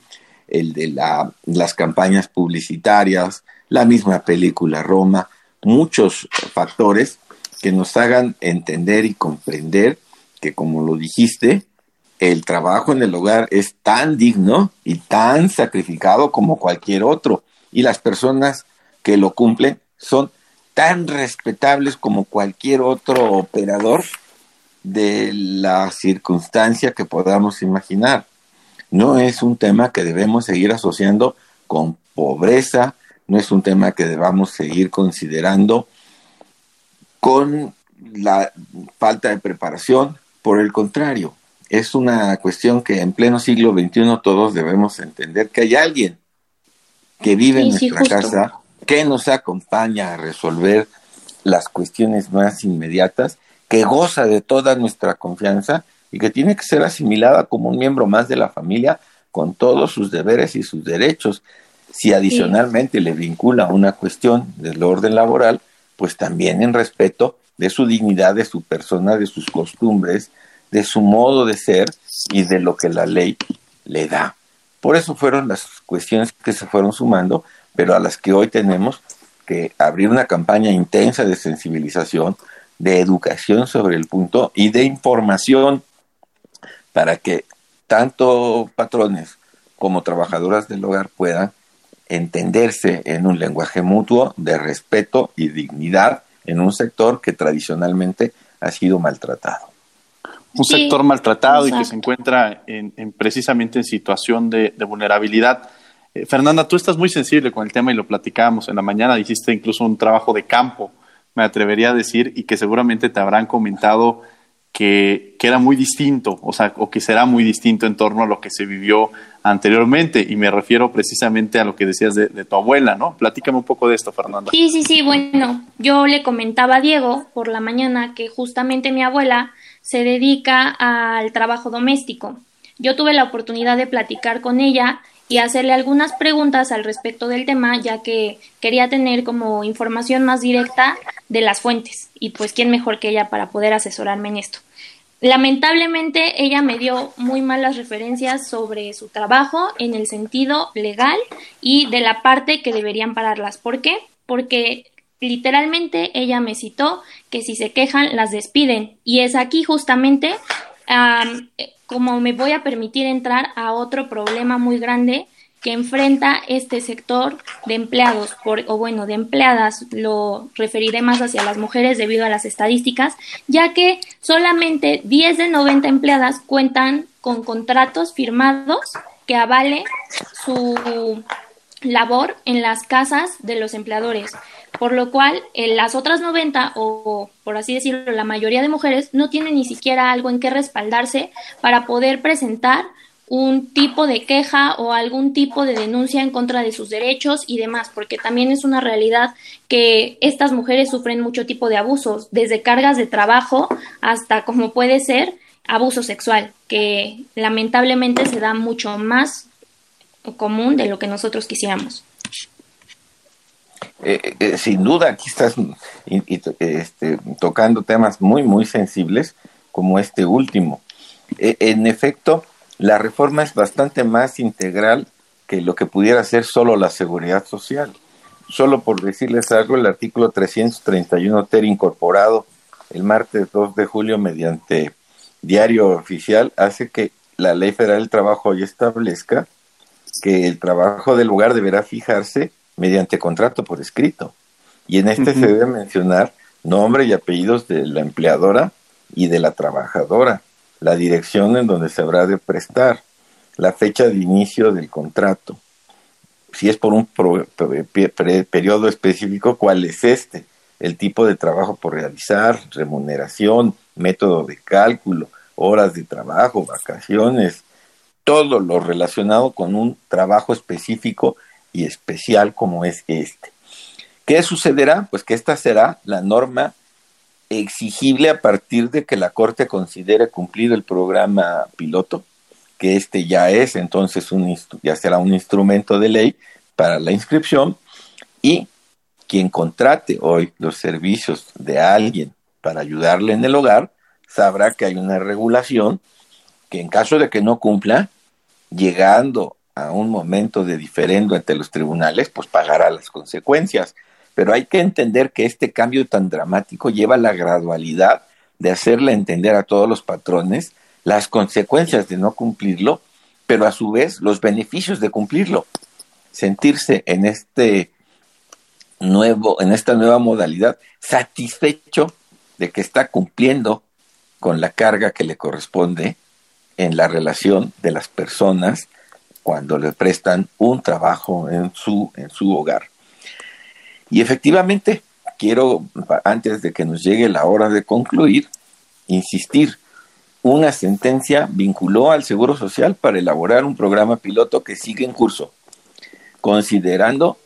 el de la, las campañas publicitarias, la misma película Roma, muchos factores que nos hagan entender y comprender que, como lo dijiste, el trabajo en el hogar es tan digno y tan sacrificado como cualquier otro. Y las personas que lo cumplen son tan respetables como cualquier otro operador de la circunstancia que podamos imaginar. No es un tema que debemos seguir asociando con pobreza, no es un tema que debamos seguir considerando con la falta de preparación, por el contrario, es una cuestión que en pleno siglo XXI todos debemos entender que hay alguien que vive en nuestra casa, que nos acompaña a resolver las cuestiones más inmediatas, que goza de toda nuestra confianza y que tiene que ser asimilada como un miembro más de la familia con todos sus deberes y sus derechos. Si adicionalmente le vincula una cuestión del orden laboral, pues también en respeto de su dignidad, de su persona, de sus costumbres, de su modo de ser y de lo que la ley le da. Por eso fueron las cuestiones que se fueron sumando, pero a las que hoy tenemos que abrir una campaña intensa de sensibilización, de educación sobre el punto y de información para que tanto patrones como trabajadoras del hogar puedan entenderse en un lenguaje mutuo de respeto y dignidad en un sector que tradicionalmente ha sido maltratado. Un sector maltratado y que se encuentra en, precisamente en situación de, vulnerabilidad. Eh, Fernanda, tú estás muy sensible con el tema y lo platicábamos en la mañana, hiciste incluso un trabajo de campo, me atrevería a decir, y que seguramente te habrán comentado que, que, era muy distinto, o sea, o que será muy distinto en torno a lo que se vivió anteriormente. Y me refiero precisamente a lo que decías de, de, tu abuela, ¿no? Platícame un poco de esto, Fernanda. Sí, sí, sí, bueno, yo le comentaba a Diego por la mañana que justamente mi abuela se dedica al trabajo doméstico. Yo tuve la oportunidad de platicar con ella y hacerle algunas preguntas al respecto del tema, ya que quería tener como información más directa de las fuentes y pues quién mejor que ella para poder asesorarme en esto. Lamentablemente ella me dio muy malas referencias sobre su trabajo en el sentido legal y de la parte que deberían pararlas. ¿Por qué? Porque literalmente ella me citó que si se quejan las despiden y es aquí justamente como me voy a permitir entrar a otro problema muy grande que enfrenta este sector de empleados, por, o bueno, de empleadas, lo referiré más hacia las mujeres debido a las estadísticas, ya que solamente 10 de 90 empleadas cuentan con contratos firmados que avale su labor en las casas de los empleadores por lo cual las otras 90 o por así decirlo la mayoría de mujeres no tienen ni siquiera algo en qué respaldarse para poder presentar un tipo de queja o algún tipo de denuncia en contra de sus derechos y demás, porque también es una realidad que estas mujeres sufren mucho tipo de abusos, desde cargas de trabajo hasta como puede ser abuso sexual, que lamentablemente se da mucho más común de lo que nosotros quisiéramos. Eh, eh, sin duda aquí estás este, tocando temas muy, muy sensibles como este último. E, en efecto, la reforma es bastante más integral que lo que pudiera ser solo la seguridad social. Solo por decirles algo, el artículo 331 ter incorporado el martes 2 de julio mediante diario oficial hace que la Ley Federal del Trabajo hoy establezca que el trabajo del lugar deberá fijarse mediante contrato por escrito. Y en este se debe mencionar nombre y apellidos de la empleadora y de la trabajadora, la dirección en donde se habrá de prestar, la fecha de inicio del contrato, si es por un periodo específico, cuál es este, el tipo de trabajo por realizar, remuneración, método de cálculo, horas de trabajo, vacaciones, todo lo relacionado con un trabajo específico y especial como es este. ¿Qué sucederá? Pues que esta será la norma exigible a partir de que la Corte considere cumplido el programa piloto, que este ya es entonces un ya será un instrumento de ley para la inscripción y quien contrate hoy los servicios de alguien para ayudarle en el hogar sabrá que hay una regulación que en caso de que no cumpla, llegando a un momento de diferendo ante los tribunales, pues pagará las consecuencias. Pero hay que entender que este cambio tan dramático lleva la gradualidad de hacerle entender a todos los patrones las consecuencias de no cumplirlo, pero a su vez los beneficios de cumplirlo. Sentirse en este nuevo, en esta nueva modalidad, satisfecho de que está cumpliendo con la carga que le corresponde en la relación de las personas cuando le prestan un trabajo en su, en su hogar. Y efectivamente, quiero, antes de que nos llegue la hora de concluir, insistir, una sentencia vinculó al Seguro Social para elaborar un programa piloto que sigue en curso, considerando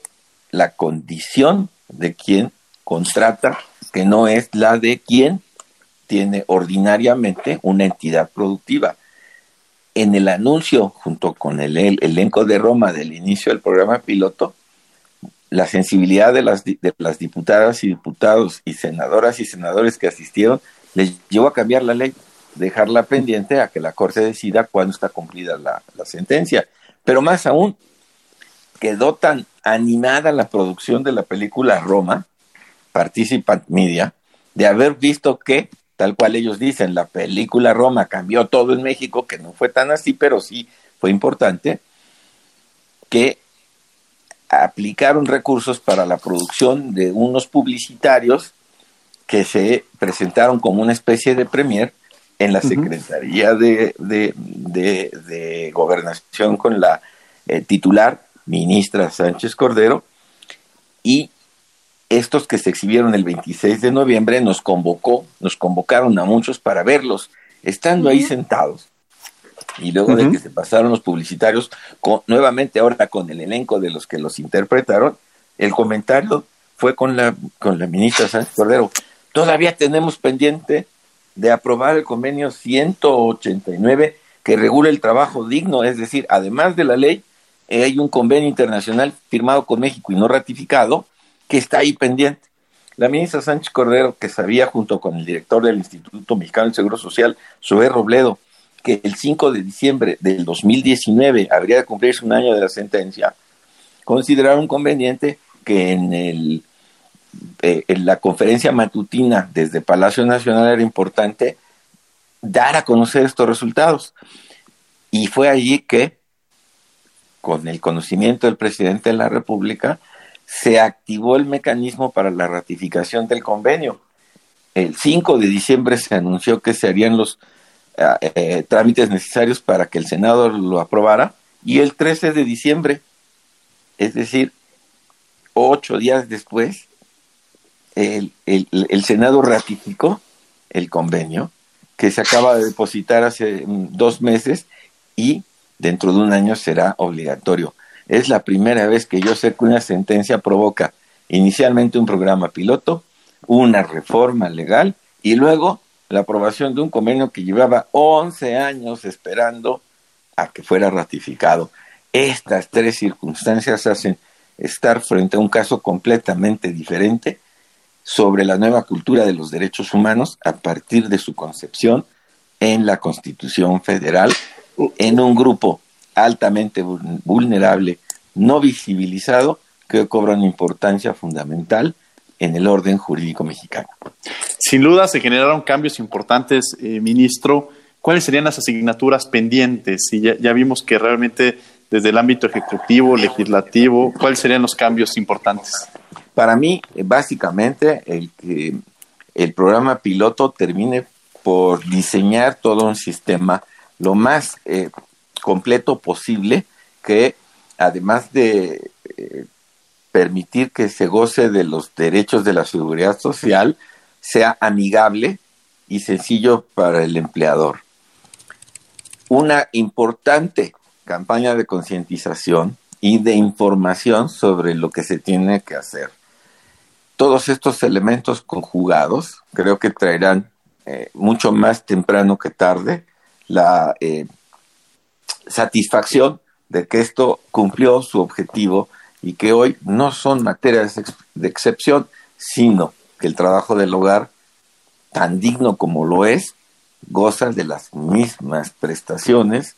la condición de quien contrata, que no es la de quien tiene ordinariamente una entidad productiva. En el anuncio, junto con el, elenco de Roma del inicio del programa piloto, la sensibilidad de las, de las diputadas y diputados y senadoras y senadores que asistieron les llevó a cambiar la ley, dejarla pendiente a que la Corte decida cuándo está cumplida la, la sentencia. Pero más aún, quedó tan animada la producción de la película Roma, Participant Media, de haber visto que, tal cual ellos dicen, la película Roma cambió todo en México, que no fue tan así, pero sí fue importante, que aplicaron recursos para la producción de unos publicitarios que se presentaron como una especie de premier en la Secretaría de, de, Gobernación con la eh, titular, ministra Sánchez Cordero, y estos que se exhibieron el 26 de noviembre nos convocó, nos convocaron a muchos para verlos, estando ahí sentados. Y luego de que se pasaron los publicitarios, con, nuevamente ahora con el elenco de los que los interpretaron, el comentario fue con la, con la ministra Sánchez Cordero. Todavía tenemos pendiente de aprobar el convenio 189 que regula el trabajo digno, es decir, además de la ley, hay un convenio internacional firmado con México y no ratificado que está ahí pendiente. La ministra Sánchez Cordero, que sabía junto con el director del Instituto Mexicano del Seguro Social, Zoé Robledo, que el 5 de diciembre del 2019 habría de cumplirse un año de la sentencia, consideraron conveniente que en, el, eh, en la conferencia matutina desde Palacio Nacional era importante dar a conocer estos resultados. Y fue allí que con el conocimiento del presidente de la República, se activó el mecanismo para la ratificación del convenio. El 5 de diciembre se anunció que se harían los eh, eh, trámites necesarios para que el Senado lo aprobara y el 13 de diciembre, es decir, ocho días después, el, el Senado ratificó el convenio que se acaba de depositar hace dos meses y dentro de un año será obligatorio. Es la primera vez que yo sé que una sentencia provoca inicialmente un programa piloto, una reforma legal y luego la aprobación de un convenio que llevaba 11 años esperando a que fuera ratificado. Estas tres circunstancias hacen estar frente a un caso completamente diferente sobre la nueva cultura de los derechos humanos a partir de su concepción en la Constitución Federal en un grupo altamente vulnerable, no visibilizado, que cobra una importancia fundamental en el orden jurídico mexicano. Sin duda se generaron cambios importantes, eh, ministro. ¿Cuáles serían las asignaturas pendientes? Y ya, vimos que realmente desde el ámbito ejecutivo, legislativo, ¿cuáles serían los cambios importantes? Para mí, básicamente, el que el programa piloto termine por diseñar todo un sistema lo más eh, completo posible que además de eh, permitir que se goce de los derechos de la seguridad social, sea amigable y sencillo para el empleador. Una importante campaña de concientización y de información sobre lo que se tiene que hacer. Todos estos elementos conjugados creo que traerán eh, mucho más temprano que tarde la eh, satisfacción de que esto cumplió su objetivo y que hoy no son materias de excepción, sino que el trabajo del hogar, tan digno como lo es, goza de las mismas prestaciones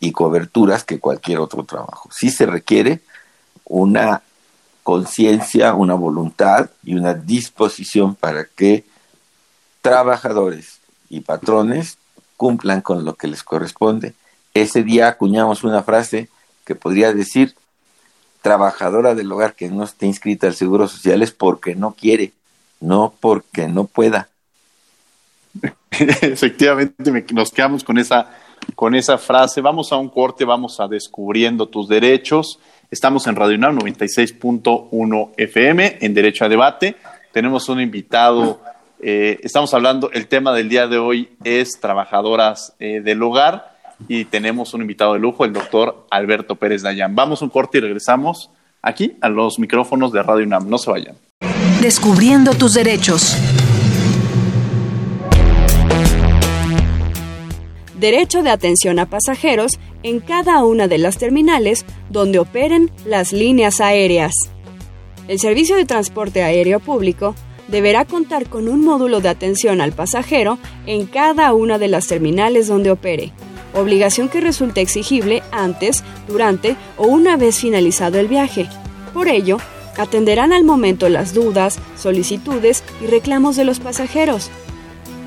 y coberturas que cualquier otro trabajo. Sí se requiere una conciencia, una voluntad y una disposición para que trabajadores y patrones cumplan con lo que les corresponde. Ese día acuñamos una frase que podría decir, trabajadora del hogar que no esté inscrita al Seguro Social es porque no quiere, no porque no pueda. Efectivamente, nos quedamos con esa, con esa frase. Vamos a un corte, vamos a descubriendo tus derechos. Estamos en Radio UNAM 96.1 FM, en Derecho a Debate. Tenemos un invitado, eh, estamos hablando, el tema del día de hoy es trabajadoras eh, del hogar y tenemos un invitado de lujo, el doctor Alberto Pérez Dayan. Vamos un corte y regresamos aquí a los micrófonos de Radio UNAM. No se vayan. Descubriendo tus derechos. derecho de atención a pasajeros en cada una de las terminales donde operen las líneas aéreas. El servicio de transporte aéreo público deberá contar con un módulo de atención al pasajero en cada una de las terminales donde opere, obligación que resulte exigible antes, durante o una vez finalizado el viaje. Por ello, atenderán al momento las dudas, solicitudes y reclamos de los pasajeros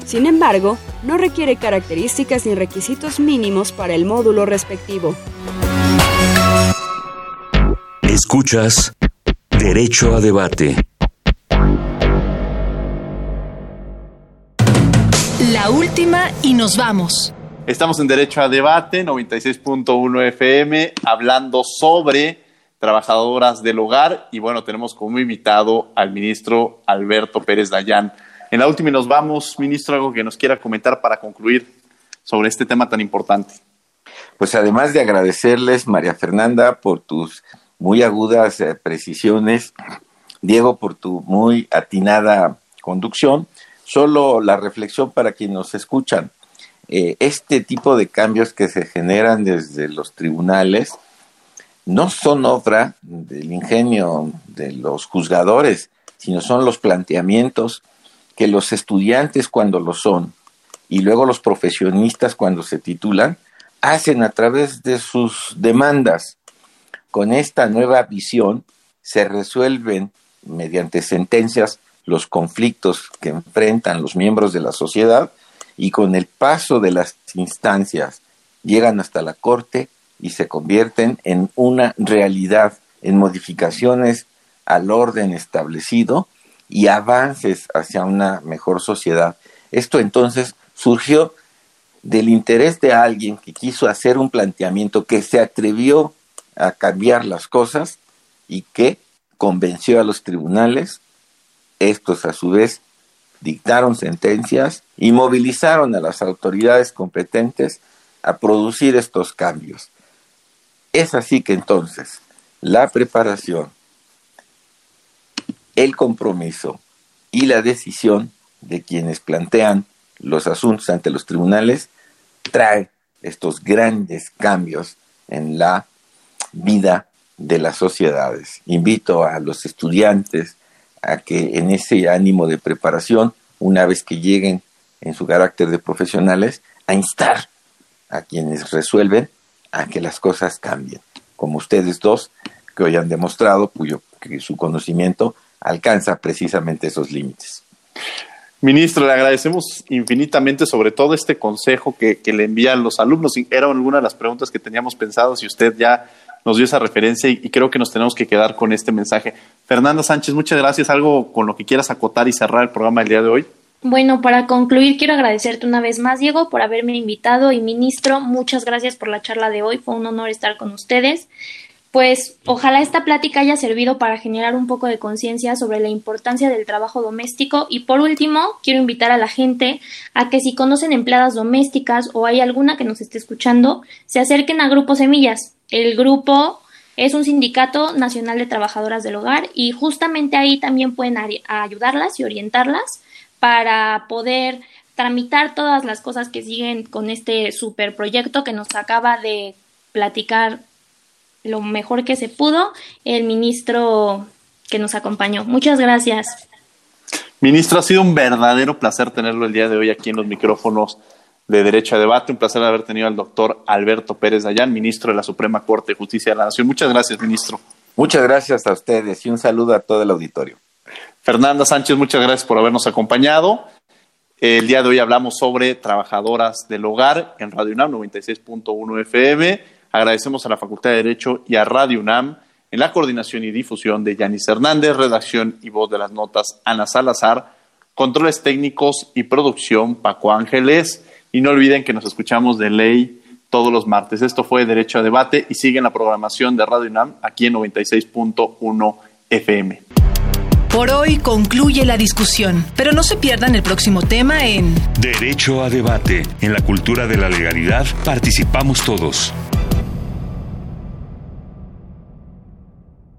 sin embargo, no requiere características ni requisitos mínimos para el módulo respectivo. Escuchas Derecho a Debate. La última y nos vamos. Estamos en Derecho a Debate, 96.1 FM, hablando sobre trabajadoras del hogar y bueno, tenemos como invitado al ministro Alberto Pérez Dayán. En la última nos vamos, ministro, algo que nos quiera comentar para concluir sobre este tema tan importante. Pues además de agradecerles, María Fernanda, por tus muy agudas eh, precisiones, Diego, por tu muy atinada conducción, solo la reflexión para quienes nos escuchan. Eh, este tipo de cambios que se generan desde los tribunales no son obra del ingenio de los juzgadores, sino son los planteamientos que los estudiantes cuando lo son y luego los profesionistas cuando se titulan hacen a través de sus demandas. Con esta nueva visión se resuelven mediante sentencias los conflictos que enfrentan los miembros de la sociedad y con el paso de las instancias llegan hasta la Corte y se convierten en una realidad, en modificaciones al orden establecido y avances hacia una mejor sociedad. Esto entonces surgió del interés de alguien que quiso hacer un planteamiento que se atrevió a cambiar las cosas y que convenció a los tribunales. Estos a su vez dictaron sentencias y movilizaron a las autoridades competentes a producir estos cambios. Es así que entonces la preparación el compromiso y la decisión de quienes plantean los asuntos ante los tribunales trae estos grandes cambios en la vida de las sociedades. Invito a los estudiantes a que en ese ánimo de preparación, una vez que lleguen en su carácter de profesionales, a instar a quienes resuelven a que las cosas cambien, como ustedes dos, que hoy han demostrado cuyo que su conocimiento alcanza precisamente esos límites. Ministro, le agradecemos infinitamente sobre todo este consejo que, le envían los alumnos. Era alguna de las preguntas que teníamos pensado y usted ya nos dio esa referencia y, creo que nos tenemos que quedar con este mensaje. Fernanda Sánchez, muchas gracias. ¿Algo con lo que quieras acotar y cerrar el programa del día de hoy? Bueno, para concluir, quiero agradecerte una vez más, Diego, por haberme invitado y ministro, muchas gracias por la charla de hoy. Fue un honor estar con ustedes pues ojalá esta plática haya servido para generar un poco de conciencia sobre la importancia del trabajo doméstico y por último quiero invitar a la gente a que si conocen empleadas domésticas o hay alguna que nos esté escuchando, se acerquen a Grupo Semillas. El grupo es un sindicato nacional de trabajadoras del hogar y justamente ahí también pueden ayudarlas y orientarlas para poder tramitar todas las cosas que siguen con este super proyecto que nos acaba de platicar lo mejor que se pudo el ministro que nos acompañó. Muchas gracias. Ministro, ha sido un verdadero placer tenerlo el día de hoy aquí en los micrófonos de Derecho a Debate. Un placer haber tenido al doctor Alberto Pérez Dayán, ministro de la Suprema Corte de Justicia de la Nación. Muchas gracias, ministro. Muchas gracias a ustedes y un saludo a todo el auditorio. Fernanda Sánchez, muchas gracias por habernos acompañado. El día de hoy hablamos sobre trabajadoras del hogar en Radio UNAM 96.1 FM. Agradecemos a la Facultad de Derecho y a Radio UNAM En la coordinación y difusión de Yanis Hernández, redacción y voz de las notas Ana Salazar, controles técnicos y producción Paco Ángeles. Y no olviden que nos escuchamos de ley todos los martes. Esto fue Derecho a Debate y siguen la programación de Radio UNAM aquí en 96.1 FM. Por hoy concluye la discusión, pero no se pierdan el próximo tema en Derecho a Debate. En la cultura de la legalidad participamos todos.